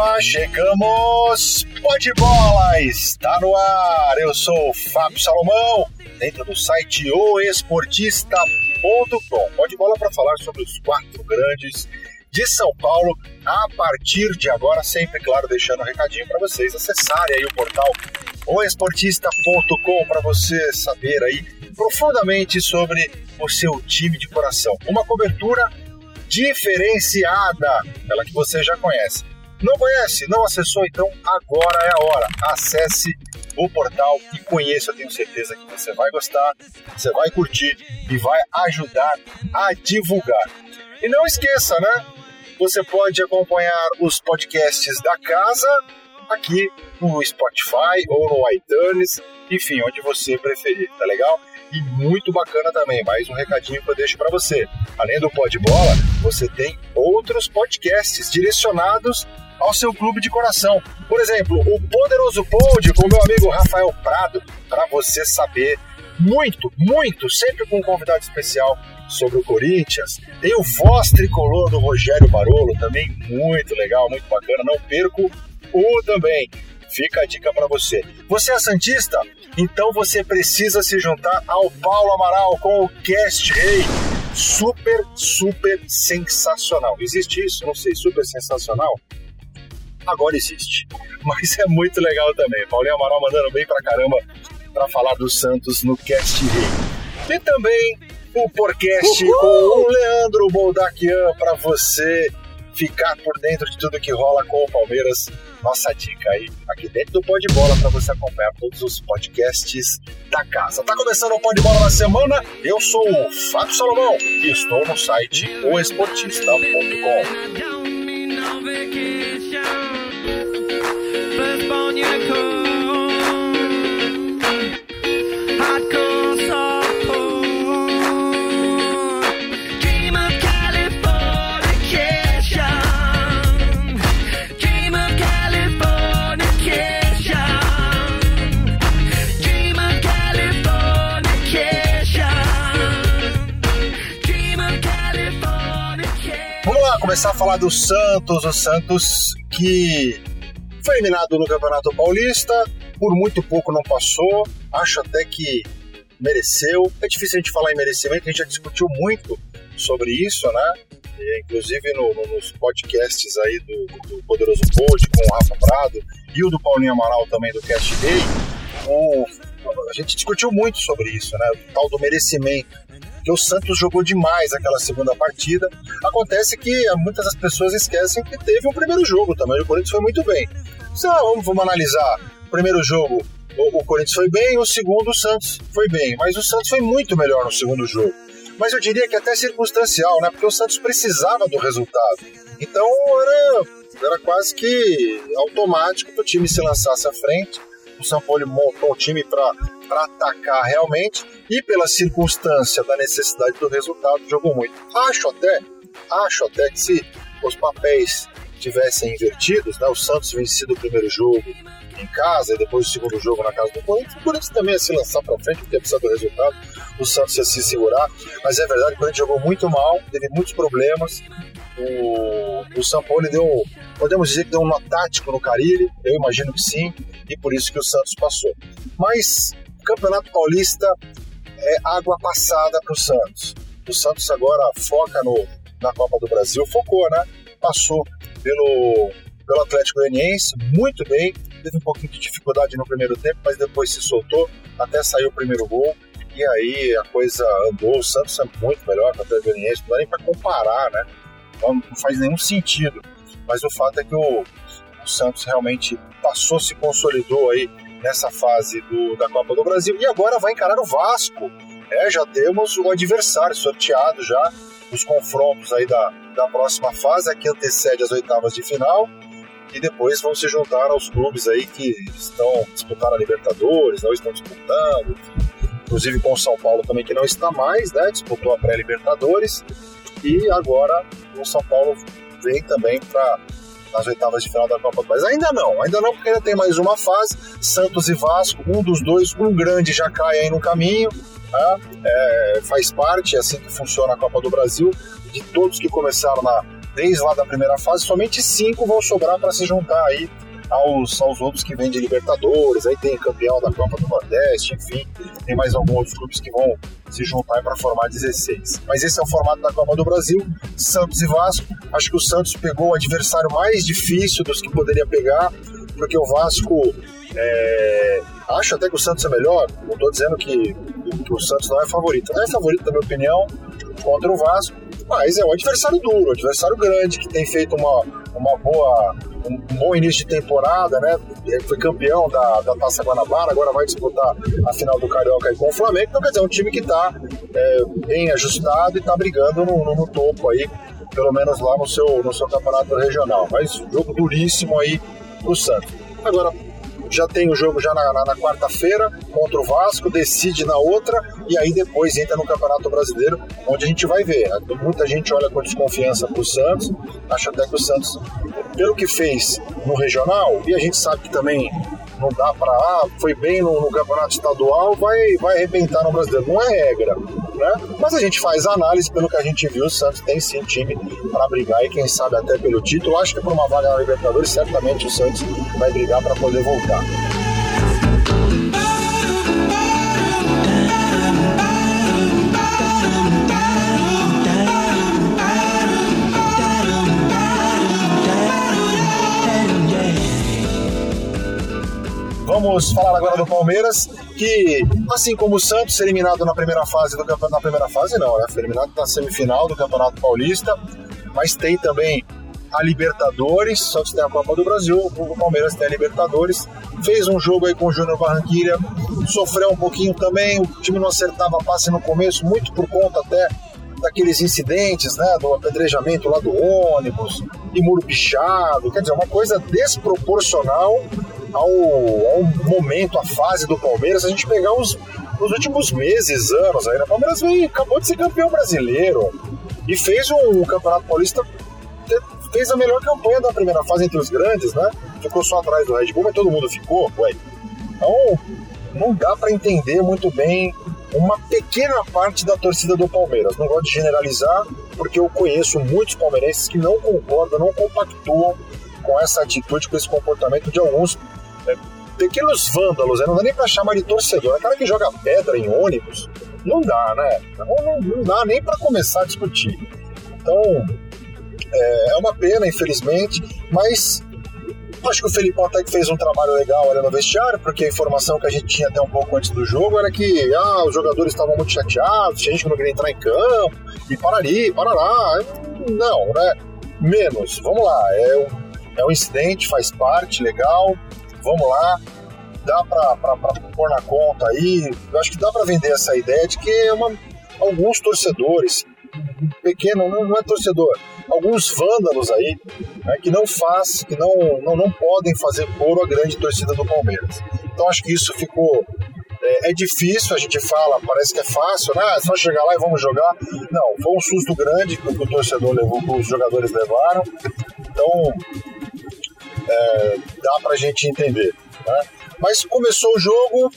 Opa, chegamos! Pode bola, está no ar! Eu sou o Fábio Salomão, dentro do site oesportista.com. Pode bola para falar sobre os quatro grandes de São Paulo a partir de agora, sempre, claro, deixando um recadinho para vocês acessarem aí o portal oesportista.com para você saber aí profundamente sobre o seu time de coração. Uma cobertura diferenciada, aquela que você já conhece. Não conhece? Não acessou? Então agora é a hora. Acesse o portal e conheça. Tenho certeza que você vai gostar, você vai curtir e vai ajudar a divulgar. E não esqueça, né? Você pode acompanhar os podcasts da casa aqui no Spotify ou no iTunes, enfim, onde você preferir, tá legal? E muito bacana também, mais um recadinho que eu deixo para você. Além do Pod Bola, você tem outros podcasts direcionados ao seu clube de coração. Por exemplo, o Poderoso Pod com meu amigo Rafael Prado, para você saber muito, muito, sempre com um convidado especial sobre o Corinthians. Tem o Voz Tricolor do Rogério Barolo, também muito legal, muito bacana. Não perco o também. Fica a dica para você. Você é Santista? Então você precisa se juntar ao Paulo Amaral com o Cast Rei. Super, super sensacional. Existe isso? Não sei, super sensacional? Agora existe. Mas é muito legal também. Paulinho Amaral mandando bem pra caramba para falar do Santos no Cast Rio. E também o podcast com o Leandro Boldaquian para você ficar por dentro de tudo que rola com o Palmeiras. Nossa dica aí, aqui dentro do Pó de Bola, para você acompanhar todos os podcasts da casa. Tá começando o Pó de Bola na semana. Eu sou o Fábio Salomão e estou no site oesportista.com. começar a falar do Santos, o Santos que foi eliminado no Campeonato Paulista, por muito pouco não passou, acho até que mereceu. É difícil a gente falar em merecimento, a gente já discutiu muito sobre isso, né? E, inclusive no, no, nos podcasts aí do, do Poderoso Pod com o Rafa Prado e o do Paulinho Amaral também do Cast Day, o, a gente discutiu muito sobre isso, né? O tal do merecimento que o Santos jogou demais aquela segunda partida. Acontece que muitas das pessoas esquecem que teve um primeiro jogo também. O Corinthians foi muito bem. Então, vamos, vamos analisar. O primeiro jogo, o, o Corinthians foi bem, o segundo, o Santos foi bem. Mas o Santos foi muito melhor no segundo jogo. Mas eu diria que até circunstancial, né? Porque o Santos precisava do resultado. Então era, era quase que automático que o time se lançasse à frente. O São Paulo montou o time para atacar realmente e pela circunstância da necessidade do resultado, jogou muito. Acho até, acho até que se os papéis tivessem invertidos, né, o Santos vencido o primeiro jogo em casa e depois o segundo jogo na casa do Corinthians, o Corinthians também ia se lançar para frente porque precisar do resultado, o Santos ia se segurar, mas é verdade o Corinthians jogou muito mal, teve muitos problemas, o, o São Paulo deu, podemos dizer que deu um nó tático no Carilli, eu imagino que sim, e por isso que o Santos passou. Mas Campeonato Paulista é água passada para o Santos. O Santos agora foca no, na Copa do Brasil, focou, né? Passou pelo, pelo Atlético Goianiense muito bem, teve um pouquinho de dificuldade no primeiro tempo, mas depois se soltou, até saiu o primeiro gol. E aí a coisa andou, o Santos é muito melhor que o Atlético Goianiense, não dá nem para comparar, né? Não, não, faz nenhum sentido. Mas o fato é que o, o Santos realmente passou, se consolidou aí nessa fase do, da Copa do Brasil e agora vai encarar o Vasco. É, já temos o adversário sorteado já, os confrontos aí da, da próxima fase, que antecede as oitavas de final, e depois vão se juntar aos clubes aí que estão disputando a Libertadores, não estão disputando, inclusive com o São Paulo também que não está mais, né? Disputou a pré-Libertadores e agora o São Paulo vem também para nas oitavas de final da Copa do Brasil. Ainda não, ainda não, porque ainda tem mais uma fase. Santos e Vasco, um dos dois, um grande já cai aí no caminho. Né? É, faz parte, é assim que funciona a Copa do Brasil. De todos que começaram na, desde lá da primeira fase, somente cinco vão sobrar para se juntar aí aos, aos outros que vêm de Libertadores, aí tem campeão da Copa do Nordeste, enfim, tem mais alguns outros clubes que vão se juntar para formar 16. Mas esse é o formato da Copa do Brasil, Santos e Vasco. Acho que o Santos pegou o adversário mais difícil dos que poderia pegar, porque o Vasco é, acho até que o Santos é melhor. Não estou dizendo que, que, o Santos não é favorito. Não é favorito, na minha opinião, contra o Vasco. Mas é um adversário duro, um adversário grande, que tem feito uma, uma boa, um bom início de temporada, né? Foi campeão da, da Taça Guanabara, agora vai disputar a final do Carioca com o Flamengo. Então, quer dizer, é um time que está é, bem ajustado e está brigando no, no, no, topo aí, pelo menos lá no seu, no seu campeonato regional. Mas jogo duríssimo aí pro Santos. Agora, já tem o jogo já na, na, na quarta-feira contra o Vasco, decide na outra e aí depois entra no Campeonato Brasileiro, onde a gente vai ver. Muita gente olha com desconfiança para o Santos, acha até que o Santos, pelo que fez no regional, e a gente sabe que também não dá para ah, foi bem no, no, campeonato estadual, vai, vai arrebentar no brasileiro. Não é regra, né? Mas a gente faz análise pelo que a gente viu, o Santos tem sim time para brigar e quem sabe até pelo título. Acho que por uma vaga na Libertadores, certamente o Santos vai brigar para poder voltar. Vamos falar agora do Palmeiras, que, assim como o Santos, eliminado na primeira fase do campeonato. Na primeira fase, não, né? Foi eliminado na semifinal do Campeonato Paulista, mas tem também a Libertadores, o Santos tem a Copa do Brasil, o Palmeiras tem a Libertadores. Fez um jogo aí com o Júnior Barranquilha, sofreu um pouquinho também, o time não acertava passe no começo, muito por conta até daqueles incidentes, né, do apedrejamento lá do ônibus, e muro pichado, quer dizer, uma coisa desproporcional ao, ao momento, à fase do Palmeiras, a gente pegar os, os últimos meses, anos aí, né? O Palmeiras veio, acabou de ser campeão brasileiro e fez um Campeonato Paulista, fez a melhor campanha da primeira fase entre os grandes, né? Ficou só atrás do Red Bull, mas todo mundo ficou, ué. Então, não dá para entender muito bem uma pequena parte da torcida do Palmeiras. Não gosto de generalizar, porque eu conheço muitos palmeirenses que não concordam, não compactuam com essa atitude, com esse comportamento de alguns pequenos vândalos, né? não dá nem pra chamar de torcedor, é cara que joga pedra em ônibus, não dá, né? Não, não, dá nem para começar a discutir. Então, é, é, uma pena, infelizmente, mas acho que o Felipão até que fez um trabalho legal ali no vestiário, porque a informação que a gente tinha até um pouco antes do jogo era que ah, os jogadores estavam muito chateados, tinha gente que não queria entrar em campo, e parari, parará. Não, né? Menos, vamos lá, é um, é um incidente, faz parte, legal, vamos lá, dá para pôr na conta aí. Eu acho que dá para vender essa ideia de que é uma, alguns torcedores, pequeno, não, é torcedor, alguns vândalos aí, né, que não faz, que não, não, não podem fazer coro à grande torcida do Palmeiras. Então acho que isso ficou é, é, difícil, a gente fala, parece que é fácil, né? É só chegar lá e vamos jogar. Não, foi um susto grande que o torcedor levou, que os jogadores levaram. Então, é, dá pra gente entender. Né? Mas começou o jogo,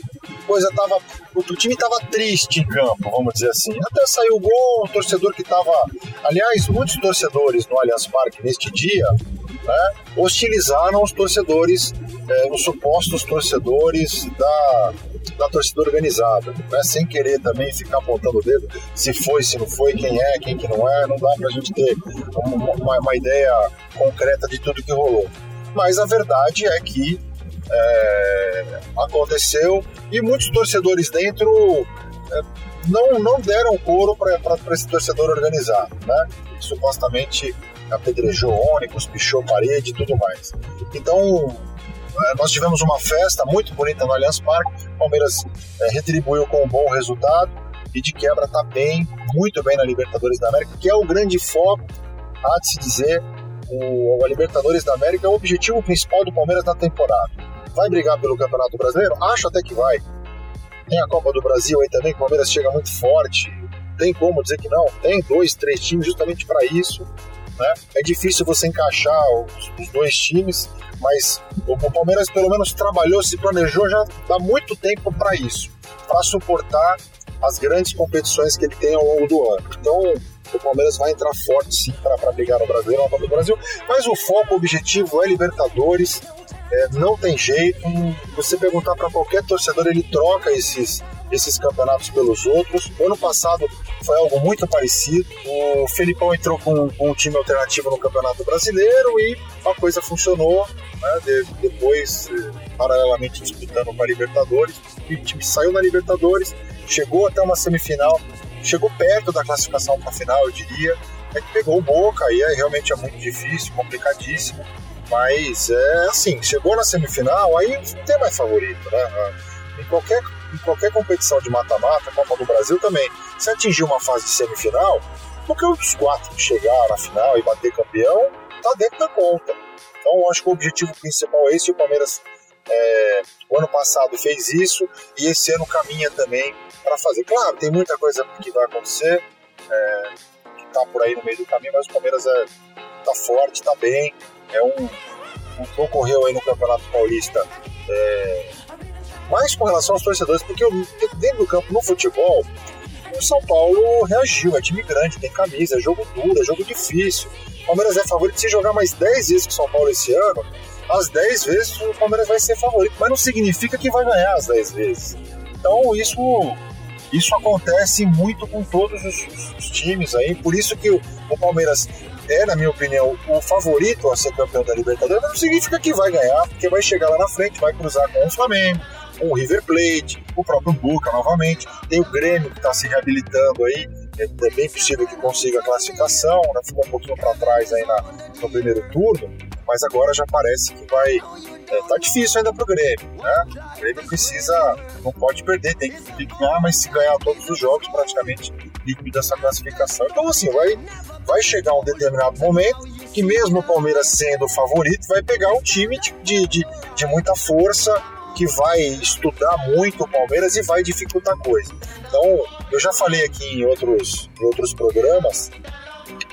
coisa tava. O time tava triste em campo, vamos dizer assim. Até saiu o gol, o torcedor que tava. Aliás, muitos torcedores no Allianz Parque neste dia né, hostilizaram os torcedores, é, os supostos torcedores da, da torcida organizada, né, sem querer também ficar apontando o dedo se foi, se não foi, quem é, quem que não é, não dá pra gente ter uma, uma ideia concreta de tudo que rolou mas a verdade é que é, aconteceu e muitos torcedores dentro é, não, não deram couro para esse torcedor organizado, né? Supostamente apedrejou ônibus, pichou parede e tudo mais. Então, é, nós tivemos uma festa muito bonita no Allianz Parque, o Palmeiras é, retribuiu com um bom resultado e de quebra está bem, muito bem na Libertadores da América, que é o grande foco, há de se dizer, o, a Libertadores da América é o objetivo principal do Palmeiras na temporada. Vai brigar pelo Campeonato Brasileiro? Acho até que vai. Tem a Copa do Brasil aí também, que o Palmeiras chega muito forte. Tem como dizer que não? Tem dois, três times justamente para isso. Né? É difícil você encaixar os, os dois times, mas o, o, Palmeiras pelo menos trabalhou, se planejou já há muito tempo para isso, para suportar as grandes competições que ele tem ao longo do ano. Então, o Palmeiras vai entrar forte sim para brigar no Brasileiro, no do Brasil. Mas o foco, o objetivo é Libertadores. É, não tem jeito. Você perguntar para qualquer torcedor, ele troca esses, esses campeonatos pelos outros. O ano passado foi algo muito parecido. O Felipão entrou com, com um time alternativo no Campeonato Brasileiro e a coisa funcionou. Né? De, depois, eh, paralelamente disputando com a Libertadores, o time saiu na Libertadores, chegou até uma semifinal, chegou perto da classificação para a final, eu diria. É que pegou o Boca, aí é, realmente é muito difícil, complicadíssimo. Mas é assim, chegou na semifinal, aí não tem mais favorito, né? Em qualquer em qualquer competição de mata-mata, Copa do Brasil também, se atingir uma fase de semifinal, um dos quatro que chegar na final e bater campeão, tá dentro da conta. Então, eu acho que o objetivo principal é esse, o Palmeiras é, o ano passado fez isso e esse ano caminha também para fazer. Claro, tem muita coisa que vai acontecer, é, que tá por aí no meio do caminho, mas o Palmeiras é, tá forte, tá bem. É um, o que ocorreu aí no Campeonato Paulista é, mais com relação aos torcedores, porque dentro do campo, no futebol, o São Paulo reagiu, é time grande, tem camisa, é jogo duro, é jogo difícil. O Palmeiras é favorito, se jogar mais 10 vezes com o São Paulo esse ano, as 10 vezes o Palmeiras vai ser favorito, mas não significa que vai ganhar as 10 vezes. Então isso, isso acontece muito com todos os, os times aí, por isso que o, o Palmeiras é, na minha opinião, o favorito a ser campeão da Libertadores, não significa que vai ganhar, porque vai chegar lá na frente, vai cruzar com o Flamengo, com o River Plate, o próprio Boca novamente, tem o Grêmio que está se reabilitando aí, é, é bem possível que consiga a classificação, né? ficou um pouquinho para trás aí na, no primeiro turno, mas agora já parece que vai. É, tá difícil ainda pro Grêmio, né? O Grêmio precisa, não pode perder, tem que, ganhar, mas se ganhar todos os jogos, praticamente liquida essa classificação. Então, assim, vai, vai chegar um determinado momento que, mesmo o Palmeiras sendo o favorito, vai pegar um time de, de, de, de muita força, que vai estudar muito o Palmeiras e vai dificultar a coisa. Então, eu já falei aqui em outros, em outros programas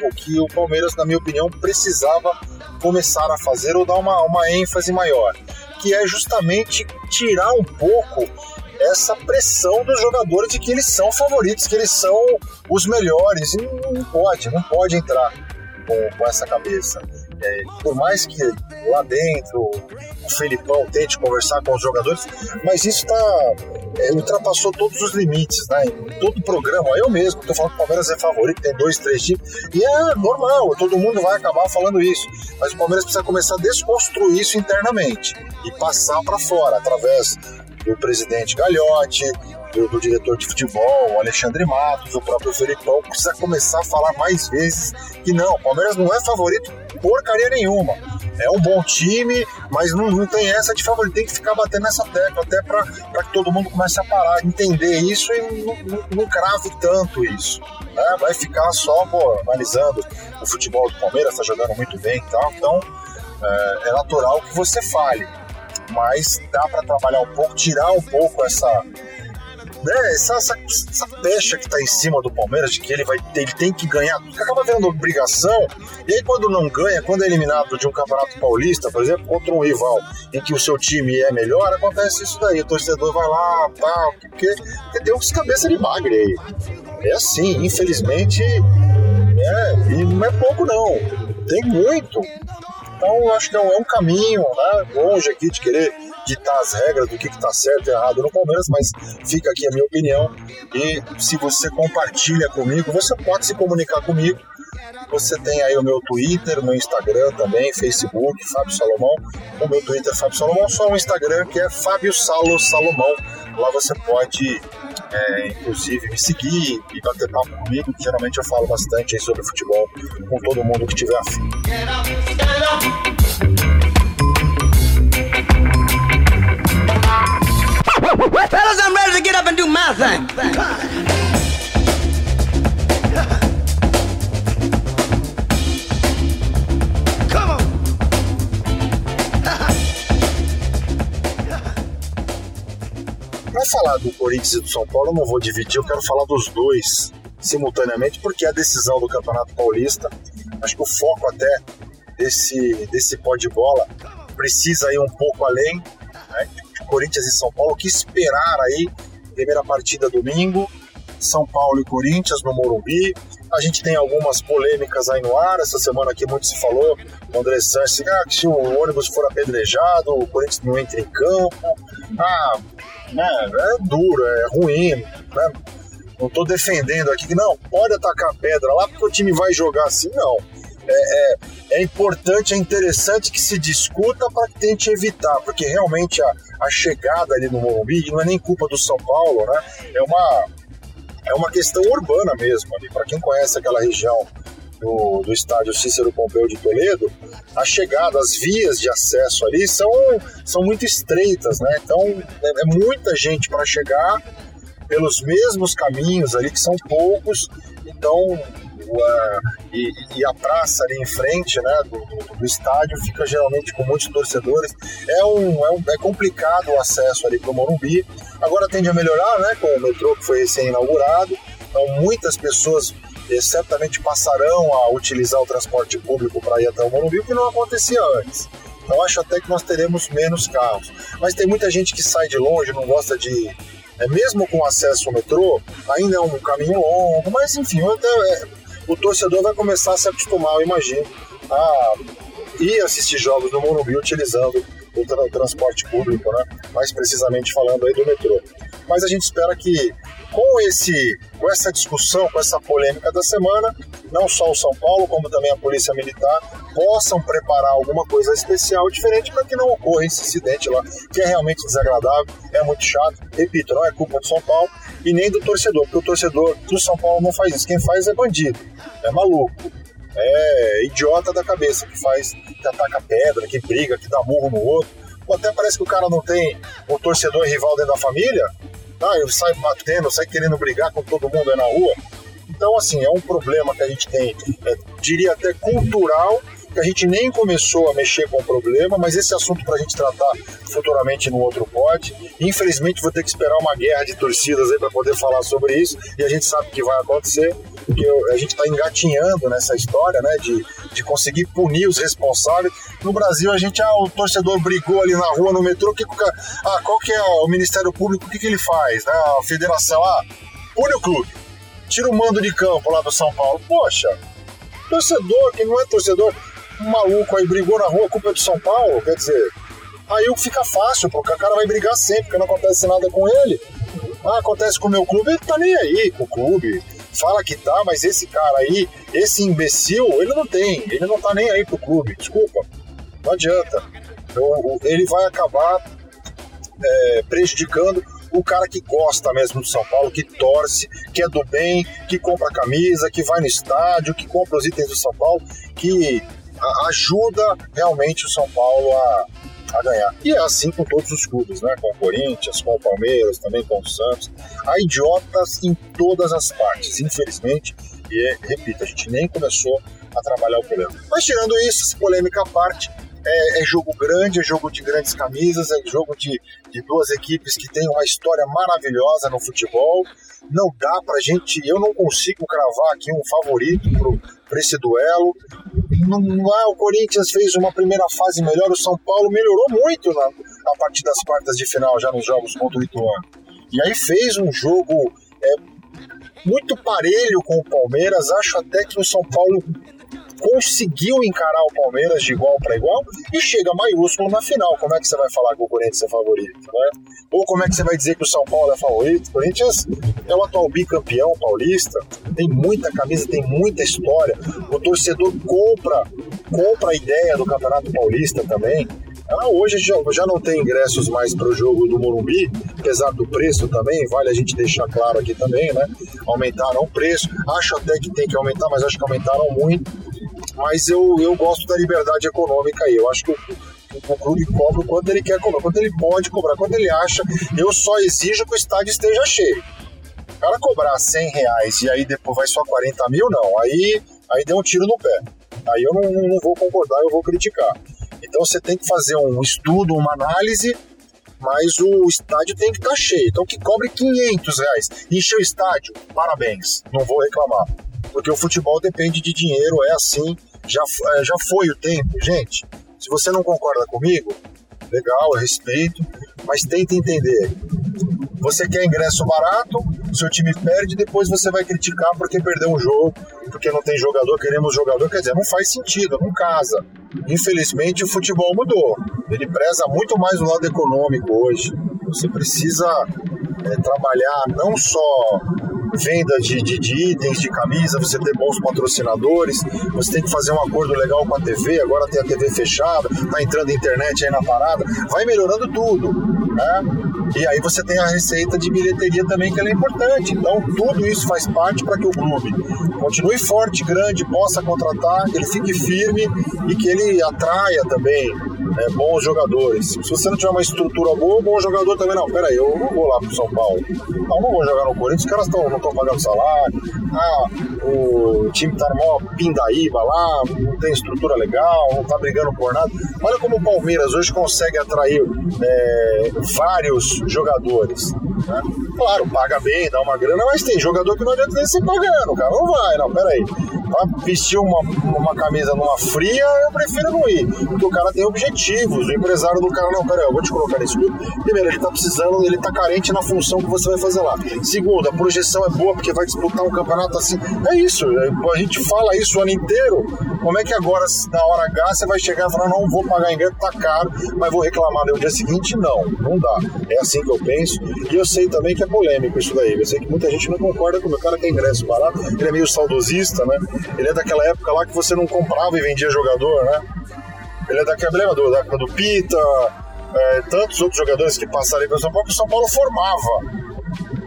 o que o Palmeiras, na minha opinião, precisava começar a fazer ou dar uma, uma ênfase maior, que é justamente tirar um pouco essa pressão dos jogadores de que eles são favoritos, que eles são os melhores, e não pode, não pode entrar com, com essa cabeça. É, por mais que lá dentro o Felipão tente conversar com os jogadores, mas isso tá, é, ultrapassou todos os limites, né? Em todo programa, eu mesmo tô falando que o Palmeiras é favorito, tem dois, três times, e é normal, todo mundo vai acabar falando isso. Mas o Palmeiras precisa começar a desconstruir isso internamente e passar para fora através do presidente Galhote, do, do, diretor de futebol, o Alexandre Matos, o próprio Felipão, precisa começar a falar mais vezes que não, o Palmeiras não é favorito porcaria nenhuma. É um bom time, mas não, não tem essa de favorito. Tem que ficar batendo nessa tecla até para que todo mundo comece a parar, entender isso e não, não, não crave tanto isso. Né? Vai ficar só pô, analisando o futebol do Palmeiras, está jogando muito bem e tal. Então é, é natural que você fale mas dá para trabalhar um pouco, tirar um pouco essa né, essa, essa, essa pecha que tá em cima do Palmeiras, de que ele vai ele tem que ganhar, acaba vendo obrigação, e aí quando não ganha, quando é eliminado de um campeonato paulista, por exemplo, contra um rival em que o seu time é melhor, acontece isso daí, o torcedor vai lá, tal, porque, porque tem uns cabeça de magre aí. É assim, infelizmente, é, e não é pouco não, tem muito. Então, acho que é um, é um caminho, né, longe aqui de querer ditar as regras do que está certo e errado no Palmeiras, mas fica aqui a minha opinião. E se você compartilha comigo, você pode se comunicar comigo. Você tem aí o meu Twitter, meu Instagram também, Facebook, Fábio Salomão. O meu Twitter é Fábio Salomão, só o Instagram que é Fábio Salo Salomão. Lá você pode, é, inclusive, me seguir e bater papo comigo, geralmente eu falo bastante sobre futebol com todo mundo que tiver afim. Fellas, I'm ready to get up and do my thing. Come on. Para falar do Corinthians e do São Paulo, eu não vou dividir, eu quero falar dos dois simultaneamente, porque a decisão do Campeonato Paulista, acho que o foco até desse, desse pó de bola precisa ir um pouco além? Corinthians e São Paulo, que esperar aí, primeira partida domingo, São Paulo e Corinthians no Morumbi, A gente tem algumas polêmicas aí no ar. Essa semana aqui muito se falou. O André Sanches, ah, que se o ônibus for apedrejado, o Corinthians não entra em campo. Ah, né, é duro, é ruim. Né? Não estou defendendo aqui que não, pode atacar pedra lá porque o time vai jogar assim, não. É, é, é importante, é interessante que se discuta para que tente evitar, porque realmente a, a chegada ali no Morumbi não é nem culpa do São Paulo, né? É uma, é uma questão urbana mesmo ali. Para quem conhece aquela região do, do estádio Cícero Pompeu de Toledo, a chegada, as vias de acesso ali são, são muito estreitas, né? Então é, é muita gente para chegar pelos mesmos caminhos ali, que são poucos, então e, e, a praça ali em frente né, do, do, do, estádio fica geralmente com muitos torcedores. É, um, é, um, é complicado o acesso ali para o Morumbi. Agora tende a melhorar né, com o metrô que foi recém-inaugurado. Então muitas pessoas eh, certamente passarão a utilizar o transporte público para ir até o Morumbi, o que não acontecia antes. Então acho até que nós teremos menos carros. Mas tem muita gente que sai de longe, não gosta de. É, mesmo com acesso ao metrô, ainda é um caminho longo, mas enfim, até, é, o torcedor vai começar a se acostumar, eu imagino, a ir assistir jogos no Morumbi utilizando o tra transporte público, né? mais precisamente falando aí do metrô. Mas a gente espera que com esse, com essa discussão, com essa polêmica da semana, não só o São Paulo, como também a Polícia Militar, possam preparar alguma coisa especial diferente para que não ocorra esse incidente lá, que é realmente desagradável, é muito chato. Repito, não é culpa do São Paulo e nem do torcedor, porque o torcedor do São Paulo não faz isso. Quem faz é bandido, é maluco, é idiota da cabeça, que faz, que ataca pedra, que briga, que dá murro no outro. Ou até parece que o cara não tem o torcedor rival dentro da família, ah, eu saio batendo, saio querendo brigar com todo mundo aí na rua. Então, assim, é um problema que a gente tem, é, diria até cultural, que a gente nem começou a mexer com o problema, mas esse assunto para a gente tratar futuramente no outro pod. Infelizmente, vou ter que esperar uma guerra de torcidas aí para poder falar sobre isso, e a gente sabe que vai acontecer, porque a gente está engatinhando nessa história, né, de, de conseguir punir os responsáveis. No Brasil, a gente, ah, o torcedor brigou ali na rua, no metrô, que, ah, qual que é o Ministério Público, o que, que ele faz? Né? A federação, ah, pune o clube, tira o mando de campo lá do São Paulo. Poxa, torcedor, que não é torcedor, um maluco aí brigou na rua, culpa é do São Paulo, quer dizer, aí fica fácil, porque o cara vai brigar sempre, porque não acontece nada com ele. Ah, acontece com o meu clube, ele tá nem aí com o clube. Fala que tá, mas esse cara aí, esse imbecil, ele não tem, ele não tá nem aí pro clube, desculpa. Não adianta. ele vai acabar é, prejudicando o cara que gosta mesmo do São Paulo, que torce, que é do bem, que compra camisa, que vai no estádio, que compra os itens do São Paulo, que ajuda realmente o São Paulo a, a ganhar. E é assim com todos os clubes, né? Com o Corinthians, com o Palmeiras, também com o Santos. Há idiotas em todas as partes, infelizmente. E, repito, a gente nem começou a trabalhar o problema. Mas tirando isso, essa polêmica à parte, é, é, jogo grande, é jogo de grandes camisas, é jogo de, de duas equipes que têm uma história maravilhosa no futebol. Não dá pra gente, eu não consigo cravar aqui um favorito para esse duelo. Não, é, o Corinthians fez uma primeira fase melhor, o São Paulo melhorou muito na, a partir das quartas de final, já nos jogos contra o Ituano. E aí fez um jogo é, muito parelho com o Palmeiras. Acho até que o São Paulo conseguiu encarar o Palmeiras de igual para igual e chega maiúsculo na final. Como é que você vai falar que o Corinthians é favorito? Né? Ou como é que você vai dizer que o São Paulo é favorito? O Corinthians é o atual bicampeão paulista, tem muita camisa, tem muita história. O torcedor compra, compra a ideia do Campeonato Paulista também. Ah, hoje já, já não tem ingressos mais para o jogo do Morumbi, apesar do preço também, vale a gente deixar claro aqui também, né? Aumentaram o preço, acho até que tem que aumentar, mas acho que aumentaram muito mas eu, eu gosto da liberdade econômica aí. Eu acho que o, o clube cobra o quanto ele quer cobrar, quanto ele pode cobrar, quanto ele acha. Eu só exijo que o estádio esteja cheio. O cara cobrar 100 reais e aí depois vai só 40 mil, não. Aí, aí deu um tiro no pé. Aí eu não, não vou concordar, eu vou criticar. Então você tem que fazer um estudo, uma análise, mas o estádio tem que estar tá cheio. Então que cobre 500 reais. Encher o estádio, parabéns, não vou reclamar. Porque o futebol depende de dinheiro, é assim já, é, já foi o tempo, gente. Se você não concorda comigo, legal, eu respeito, mas tenta entender. Você quer ingresso barato, seu time perde, depois você vai criticar porque perdeu um jogo, porque não tem jogador, queremos jogador, quer dizer, não faz sentido, não casa. Infelizmente o futebol mudou. Ele preza muito mais o lado econômico hoje. Você precisa é, trabalhar não só venda de, de, de, itens, de camisa, você ter bons patrocinadores, você tem que fazer um acordo legal com a TV, agora tem a TV fechada, tá entrando internet aí na parada, vai melhorando tudo, né? E aí você tem a receita de bilheteria também, que é importante. Então, tudo isso faz parte para que o clube continue forte, grande, possa contratar, ele fique firme e que ele atraia também é, bons jogadores. Se você não tiver uma estrutura boa, bom jogador também não. Pera aí, eu não vou lá pro São Paulo. Não, não vou jogar no Corinthians, os caras tão, não estão pagando salário. Ah, o time tá mó pindaíba lá, não tem estrutura legal, não tá brigando por nada. Olha como o Palmeiras hoje consegue atrair é, vários jogadores. Né? Claro, paga bem, dá uma grana, mas tem jogador que não adianta nem ser pagando, cara. Não vai, não, pera aí. Pra vestir uma, uma camisa numa fria, eu prefiro não ir. Porque o cara tem objetivos. O empresário do cara, não, peraí, eu vou te colocar nesse clube. Primeiro, ele tá precisando, ele tá carente na função que você vai fazer lá. Segundo, a projeção é boa porque vai disputar um campeonato assim. É isso, é, a gente fala isso o ano inteiro. Como é que agora, na hora H, você vai chegar e falar, não vou pagar ingresso, tá caro, mas vou reclamar no dia seguinte? Não, não dá. É assim que eu penso. E eu sei também que é polêmico isso daí. Eu sei que muita gente não concorda com o cara tem ingresso barato. Ele é meio saudosista, né? Ele é daquela época lá que você não comprava e vendia jogador, né? Ele é daquela lembra do, da do Pita, é, tantos outros jogadores que passaram aí pelo São Paulo, que o São Paulo formava.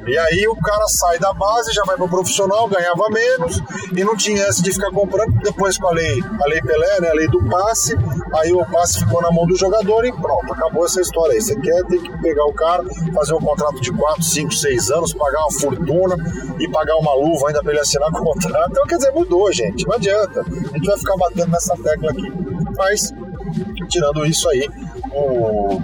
E aí o cara sai da base, já vai pro profissional, ganhava menos e não tinha essa de ficar comprando. Depois com a lei, a lei Pelé, né, a lei do passe, aí o passe ficou na mão do jogador e pronto, acabou essa história aí. Você quer, tem que pegar o cara, fazer um contrato de 4, 5, 6 anos, pagar uma fortuna e pagar uma luva ainda pra ele assinar o contrato. Então, quer dizer, mudou, gente, não adianta. A gente vai ficar batendo nessa tecla aqui. Mas, tirando isso aí, o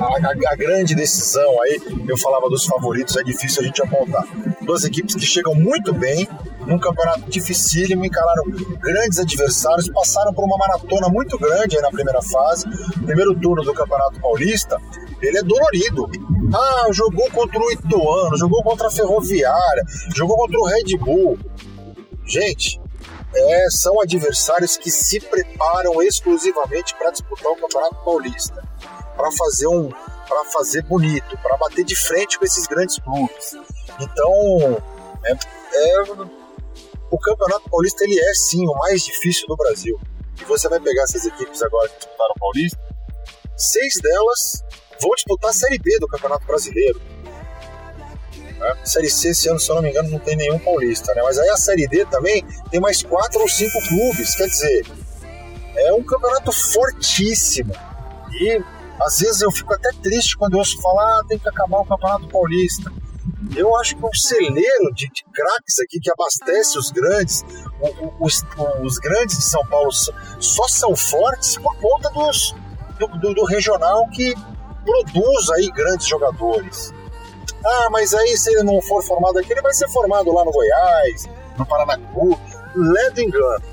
a, a, grande decisão aí, eu falava dos favoritos, é difícil a gente apontar. Duas equipes que chegam muito bem, num campeonato dificílimo, encararam grandes adversários, passaram por uma maratona muito grande aí na primeira fase. Primeiro turno do Campeonato Paulista, ele é dolorido. Ah, jogou contra o Ituano, jogou contra a Ferroviária, jogou contra o Red Bull. Gente, é, são adversários que se preparam exclusivamente para disputar o Campeonato Paulista para fazer um para fazer bonito, para bater de frente com esses grandes clubes. Então, é, é, o Campeonato Paulista ele é sim o mais difícil do Brasil. E você vai pegar essas equipes agora que disputaram o Paulista, seis delas vão disputar a Série B do Campeonato Brasileiro. Né? Série C, esse ano, se eu não me engano, não tem nenhum paulista, né? Mas aí a Série D também tem mais quatro ou cinco clubes. Quer dizer, é um campeonato fortíssimo. E às vezes eu fico até triste quando eu ouço falar ah, tem que acabar o Campeonato Paulista. Eu acho que o celeiro de, de craques aqui que abastece os grandes, os, os, grandes de São Paulo só são fortes por conta dos, do, do, do regional que produz aí grandes jogadores. Ah, mas aí se ele não for formado aqui, ele vai ser formado lá no Goiás, no Paranacu. Led engano.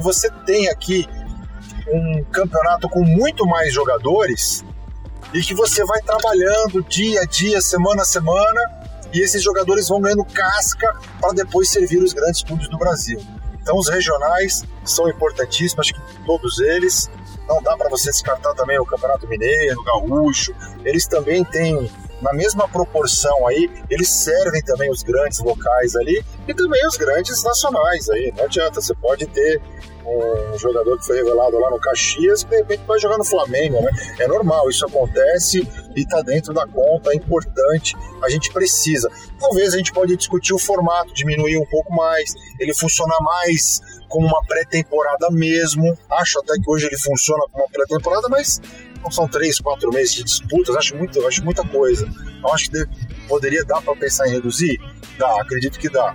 Você tem aqui um campeonato com muito mais jogadores e que você vai trabalhando dia a dia, semana a semana, e esses jogadores vão ganhando casca para depois servir os grandes clubes do Brasil. Então os regionais são importantíssimos, acho que todos eles. Não dá para você descartar também o Campeonato Mineiro, o Gaúcho. Eles também têm na mesma proporção aí, eles servem também os grandes locais ali e também os grandes nacionais aí. Não adianta, você pode ter um jogador que foi revelado lá no Caxias que de repente vai jogar no Flamengo, né? É normal, isso acontece e tá dentro da conta, é importante, a gente precisa. Talvez a gente pode discutir o formato, diminuir um pouco mais, ele funcionar mais como uma pré-temporada mesmo. Acho até que hoje ele funciona como uma pré-temporada, mas não são três, quatro meses de disputas, acho, muito, acho muita coisa. Eu acho que poderia dar para pensar em reduzir? Dá, acredito que dá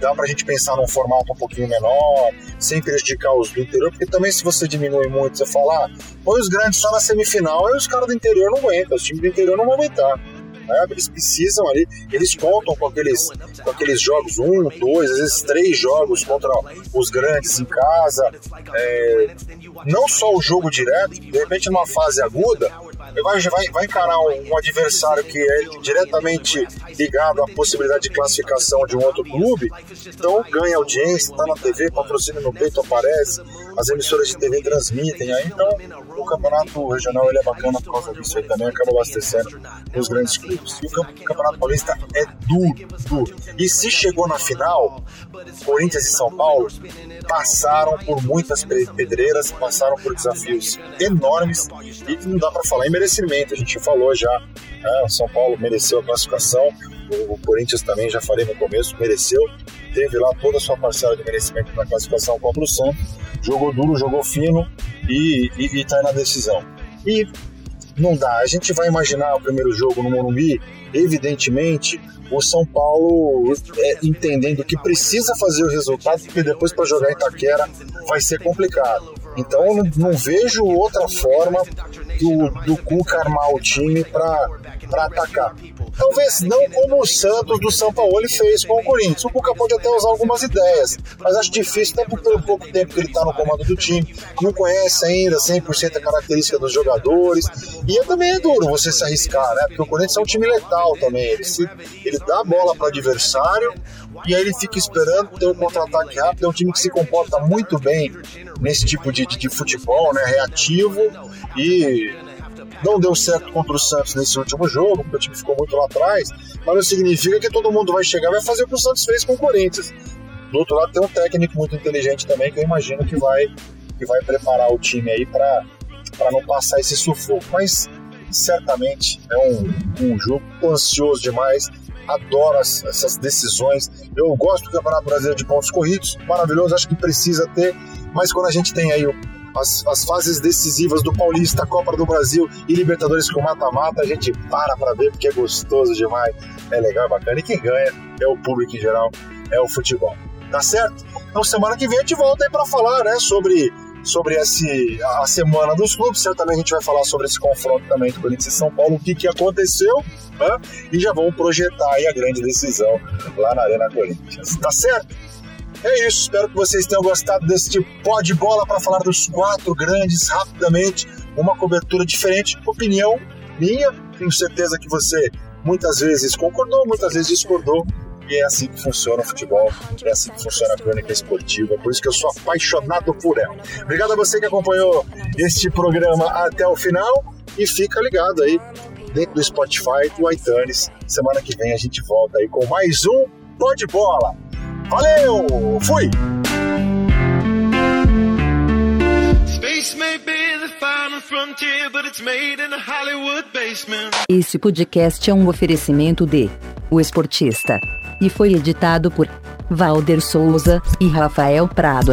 dá para a gente pensar num formato um pouquinho menor, sem prejudicar os do interior, porque também se você diminui muito, você falar, ah, põe os grandes só na semifinal, aí os caras do interior não aguentam, os times do interior não vão aguentar. Eles precisam ali, eles contam com aqueles, com aqueles jogos, um, dois, às vezes três jogos contra os grandes em casa. É, não só o jogo direto, de repente numa fase aguda, vai, vai, vai encarar um, um, adversário que é diretamente ligado à possibilidade de classificação de um outro clube, então ganha audiência, está na TV, patrocínio no peito aparece, as emissoras de TV transmitem, aí então o campeonato regional ele é bacana por causa disso aí também, acaba abastecendo os grandes clubes. E o campeonato paulista é duro, duro. E se chegou na final, Corinthians e São Paulo passaram por muitas pedreiras, passaram por desafios enormes e não dá para falar em merecimento. A gente falou já, né? o São Paulo mereceu a classificação, o Corinthians também, já falei no começo, mereceu, teve lá toda a sua parcela de merecimento na classificação contra o Santos, jogou duro, jogou fino e, e, e tá na decisão. E não dá. A gente vai imaginar o primeiro jogo no Morumbi, evidentemente, o São Paulo é, entendendo que precisa fazer o resultado, porque depois para jogar em Itaquera vai ser complicado. Então não, não vejo outra forma do, do Cuca armar o time para atacar. Talvez não como o Santos do São Paulo fez com o Corinthians. O Cuca pode até usar algumas ideias, mas acho difícil, por pelo pouco tempo que ele está no comando do time, não conhece ainda 100% a característica dos jogadores. E também é duro você se arriscar, né? Porque o Corinthians é um time letal também. Ele, se, ele dá a bola para adversário e aí ele fica esperando ter um contra-ataque rápido. É um time que se comporta muito bem nesse tipo de, de, de futebol, né? Reativo e não deu certo contra o Santos nesse último jogo, porque o time ficou muito lá atrás, mas não significa que todo mundo vai chegar e vai fazer o que o Santos fez com o Corinthians. Do outro lado tem um técnico muito inteligente também, que eu imagino que vai, que vai preparar o time aí para não passar esse sufoco. Mas certamente é um, um jogo, ansioso demais, adoro as, essas decisões. Eu gosto do Campeonato Brasileiro de pontos corridos, maravilhoso, acho que precisa ter, mas quando a gente tem aí as, as fases decisivas do Paulista, Copa do Brasil e Libertadores com mata-mata, a gente para para ver porque é gostoso demais, é legal, é bacana. E quem ganha é o público em geral, é o futebol. Tá certo? Então semana que vem a gente volta aí para falar, né, sobre sobre esse, a semana dos clubes. Certamente a gente vai falar sobre esse confronto também do Corinthians e São Paulo, o que, que aconteceu, né? e já vamos projetar aí a grande decisão lá na Arena Corinthians. Tá certo? É isso, espero que vocês tenham gostado deste pó de bola para falar dos quatro grandes rapidamente. Uma cobertura diferente, opinião minha. Tenho certeza que você muitas vezes concordou, muitas vezes discordou. E é assim que funciona o futebol, é assim que funciona a crônica esportiva, por isso que eu sou apaixonado por ela. Obrigado a você que acompanhou este programa até o final e fica ligado aí dentro do Spotify, do iTunes. Semana que vem a gente volta aí com mais um Pó de Bola. Valeu! Fui! Esse podcast é um oferecimento de O Esportista e foi editado por Valder Souza e Rafael Prado.